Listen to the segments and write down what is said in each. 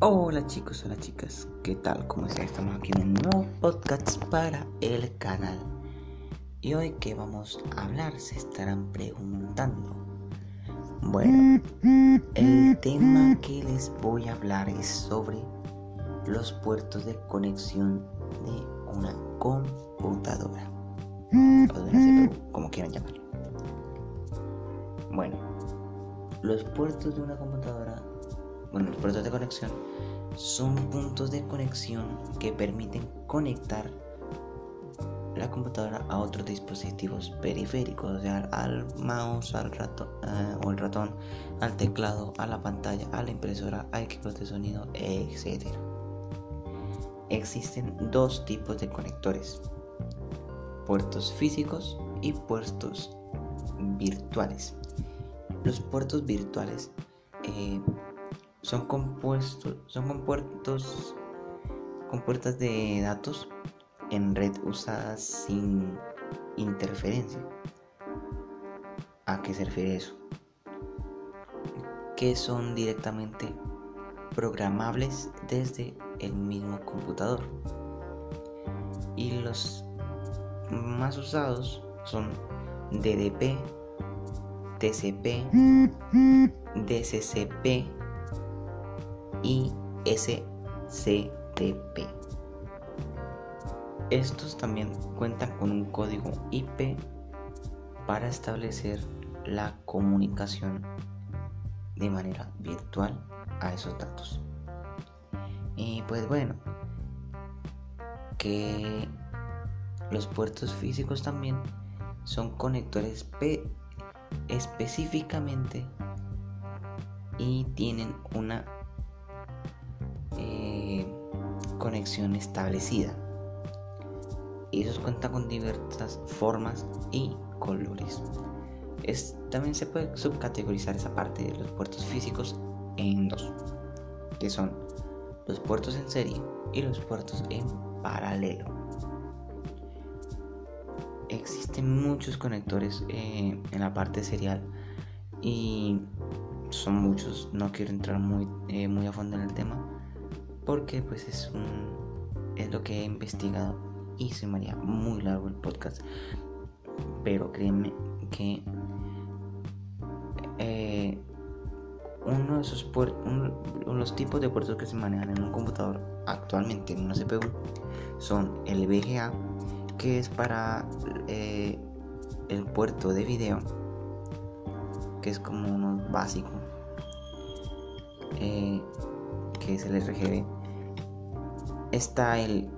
Hola chicos, hola chicas, ¿qué tal? ¿Cómo están? Estamos aquí en un nuevo podcast para el canal. Y hoy qué vamos a hablar, se estarán preguntando. Bueno, el tema que les voy a hablar es sobre los puertos de conexión de una computadora. O de una CPU, como quieran llamarlo. Bueno, los puertos de una computadora bueno, los puertos de conexión son puntos de conexión que permiten conectar la computadora a otros dispositivos periféricos, o sea, al mouse, al ratón, eh, o el ratón, al teclado, a la pantalla, a la impresora, a equipos de sonido, etc. Existen dos tipos de conectores, puertos físicos y puertos virtuales. Los puertos virtuales eh, son compuestos, son compuertos, compuertas de datos en red usadas sin interferencia. ¿A qué se refiere eso? Que son directamente programables desde el mismo computador. Y los más usados son DDP, TCP, DCCP y SCTP. Estos también cuentan con un código IP para establecer la comunicación de manera virtual a esos datos. Y pues bueno, que los puertos físicos también son conectores específicamente y tienen una conexión establecida. Esos cuentan con diversas formas y colores. Es, también se puede subcategorizar esa parte de los puertos físicos en dos, que son los puertos en serie y los puertos en paralelo. Existen muchos conectores eh, en la parte serial y son muchos, no quiero entrar muy, eh, muy a fondo en el tema, porque pues es un es lo que he investigado y se me haría muy largo el podcast. Pero créeme que eh, uno de esos puertos los tipos de puertos que se manejan en un computador actualmente en una CPU son el VGA que es para eh, el puerto de video que es como uno básico eh, que es el RGB está el,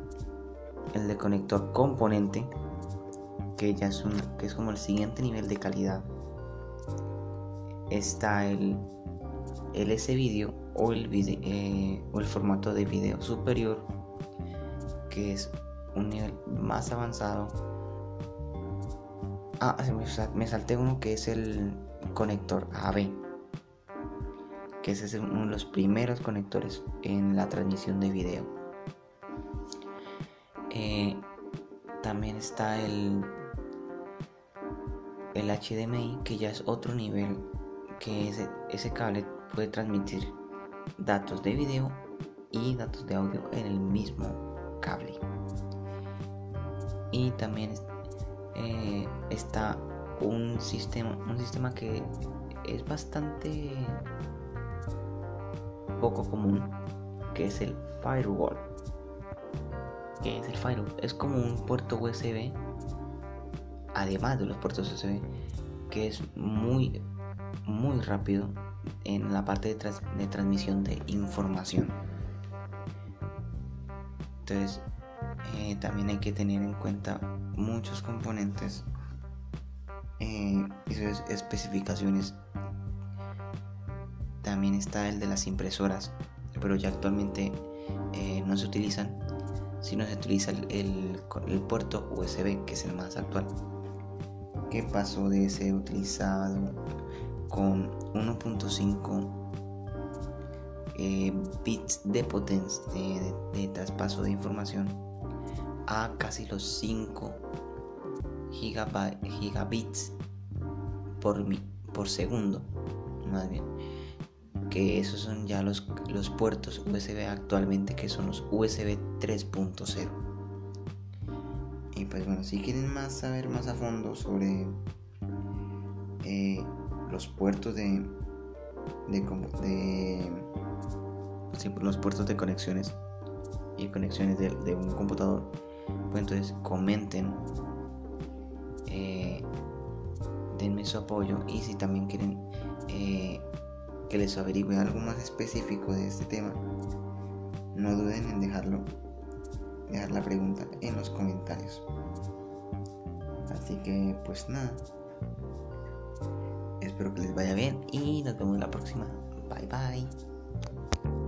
el de conector componente, que ya es, un, que es como el siguiente nivel de calidad. Está el LS video o el, eh, o el formato de video superior, que es un nivel más avanzado. Ah, me salté uno que es el conector AB, que es uno de los primeros conectores en la transmisión de video. Eh, también está el, el HDMI, que ya es otro nivel, que ese, cable puede transmitir datos de video y datos de audio en el mismo cable. Y también eh, está un sistema, un sistema que es bastante poco común, que es el firewall que es el Firewall. Es como un puerto USB, además de los puertos USB, que es muy, muy rápido en la parte de, transmisión de información. Entonces, eh, también hay que tener en cuenta muchos componentes eh, y sus especificaciones. También está el de las impresoras, pero ya actualmente eh, no se utilizan si no se utiliza el, puerto USB, que es el más actual. ¿Qué pasó de ser utilizado con 1.5 eh, bits de potencia de, traspaso de información a casi los 5 gigabits por, por segundo? Más bien. Que esos son ya los, los puertos USB actualmente que son los USB 3.0 y pues bueno si quieren más saber más a fondo sobre eh, los puertos de de, de los puertos de conexiones y conexiones de, un computador pues entonces comenten eh, denme su apoyo y si también quieren eh, que les averigüe algo más específico de este tema, no duden en dejarlo, dejar la pregunta en los comentarios. Así que pues nada, espero que les vaya bien y nos vemos la próxima. Bye bye.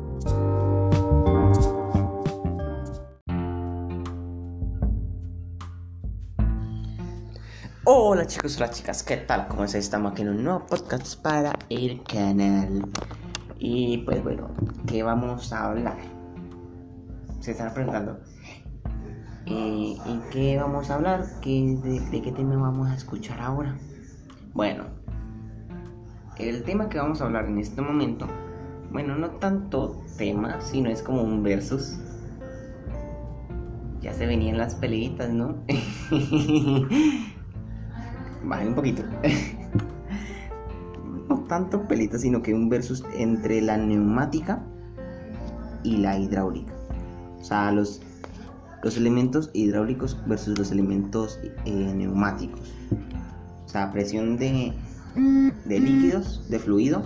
Hola chicos, hola chicas, ¿qué tal? ¿Cómo están? Estamos aquí en un nuevo podcast para el canal. Y pues bueno, ¿qué vamos a hablar? Se están preguntando. ¿Y, eh, ¿y qué vamos a hablar? ¿Qué, de, qué tema vamos a escuchar ahora? Bueno, el tema que vamos a hablar en este momento, bueno, no tanto tema, sino es como un versus. Ya se venían las peleitas, ¿no? bajen un poquito. no tanto pelita, sino que un versus entre la neumática y la hidráulica. O sea, los, los elementos hidráulicos versus los elementos eh, neumáticos. O sea, presión de, de líquidos, de fluido,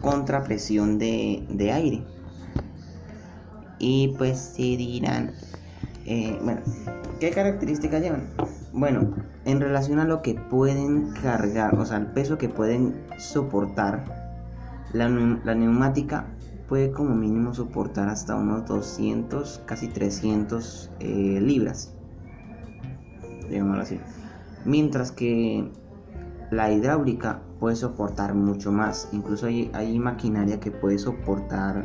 contra presión de, de aire. Y pues se dirán, eh, bueno, ¿qué características llevan? Bueno, en relación a lo que pueden cargar, o sea, el peso que pueden soportar, la, neumática puede como mínimo soportar hasta unos 200, casi 300 eh, libras, digámoslo así. Mientras que la hidráulica puede soportar mucho más, incluso hay, hay maquinaria que puede soportar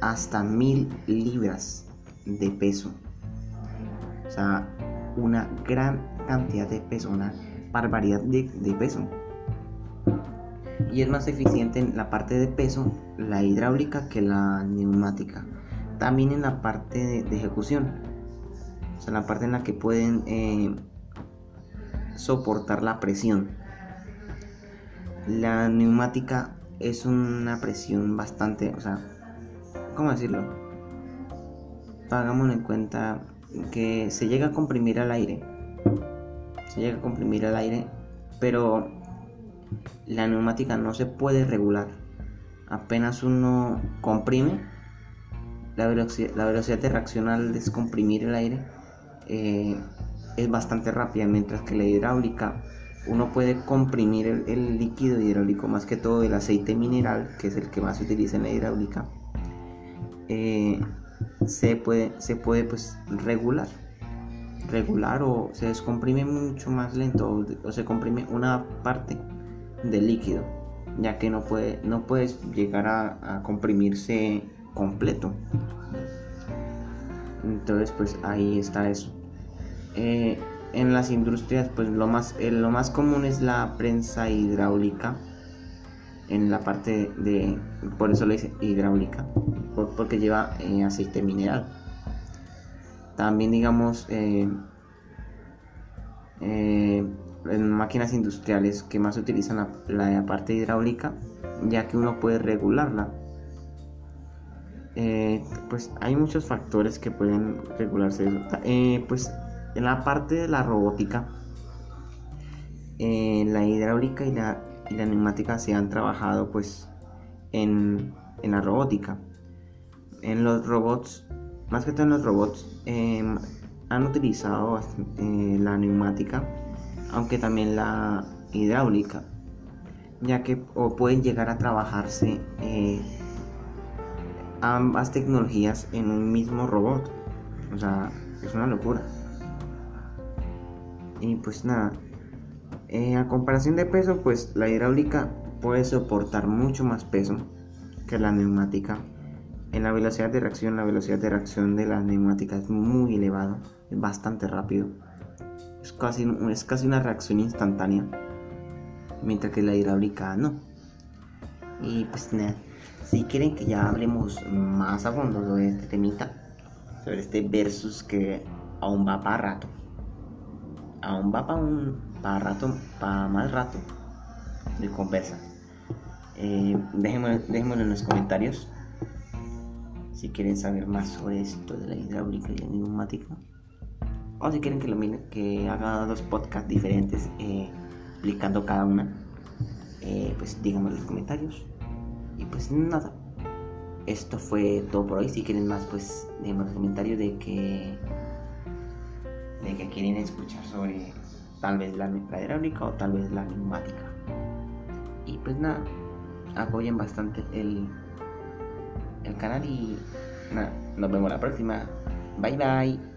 hasta 1000 libras de peso. O sea, una gran cantidad de peso, una barbaridad de, peso. Y es más eficiente en la parte de peso, la hidráulica, que la neumática. También en la parte de, ejecución. O sea, la parte en la que pueden eh, soportar la presión. La neumática es una presión bastante, o sea, ¿cómo decirlo? Hagámoslo en cuenta que se llega a comprimir al aire. Se llega a comprimir al aire, pero la neumática no se puede regular. Apenas uno comprime, la velocidad, la velocidad de reacción al descomprimir el aire eh, es bastante rápida, mientras que la hidráulica uno puede comprimir el, líquido hidráulico, más que todo el aceite mineral, que es el que más se utiliza en la hidráulica. Eh, se puede, se puede pues regular regular o se descomprime mucho más lento o, se comprime una parte del líquido ya que no puede no puedes llegar a, comprimirse completo. Entonces pues ahí está eso. Eh, en las industrias pues lo más eh, lo más común es la prensa hidráulica en la parte de por eso le dice hidráulica porque lleva eh, aceite mineral. También digamos eh, eh, en máquinas industriales que más utilizan la, parte hidráulica ya que uno puede regularla. pues hay muchos factores que pueden regularse pues en la parte de la robótica, la hidráulica y la, y la neumática se han trabajado pues en, en la robótica en los robots, más que todo en los robots, em, han utilizado eh, la neumática, aunque también la hidráulica, ya que pueden llegar a trabajarse eh, ambas tecnologías en un mismo robot. O sea, es una locura. Y pues nada, eh, a comparación de peso, pues la hidráulica puede soportar mucho más peso que la neumática en la velocidad de reacción, la velocidad de reacción de la neumática es muy elevada, es bastante rápido. Es casi, es casi una reacción instantánea, mientras que la hidráulica no. Y pues nada, si quieren que ya hablemos más a fondo sobre este temita, sobre este versus que aún va para rato, aún va para un para rato, para más rato de conversa. Eh, déjenmelo, en los comentarios si quieren saber más sobre esto de la hidráulica y el neumático. O si quieren que, lo, que haga dos podcasts diferentes eh, explicando cada una, eh, pues díganme en los comentarios. Y pues nada, esto fue todo por hoy. Si quieren más, pues déjenme en los comentarios de que, de que quieren escuchar sobre tal vez la, la hidráulica o tal vez la neumática. Y pues nada, apoyen bastante el, el canal y nada, nos vemos la próxima. Bye bye.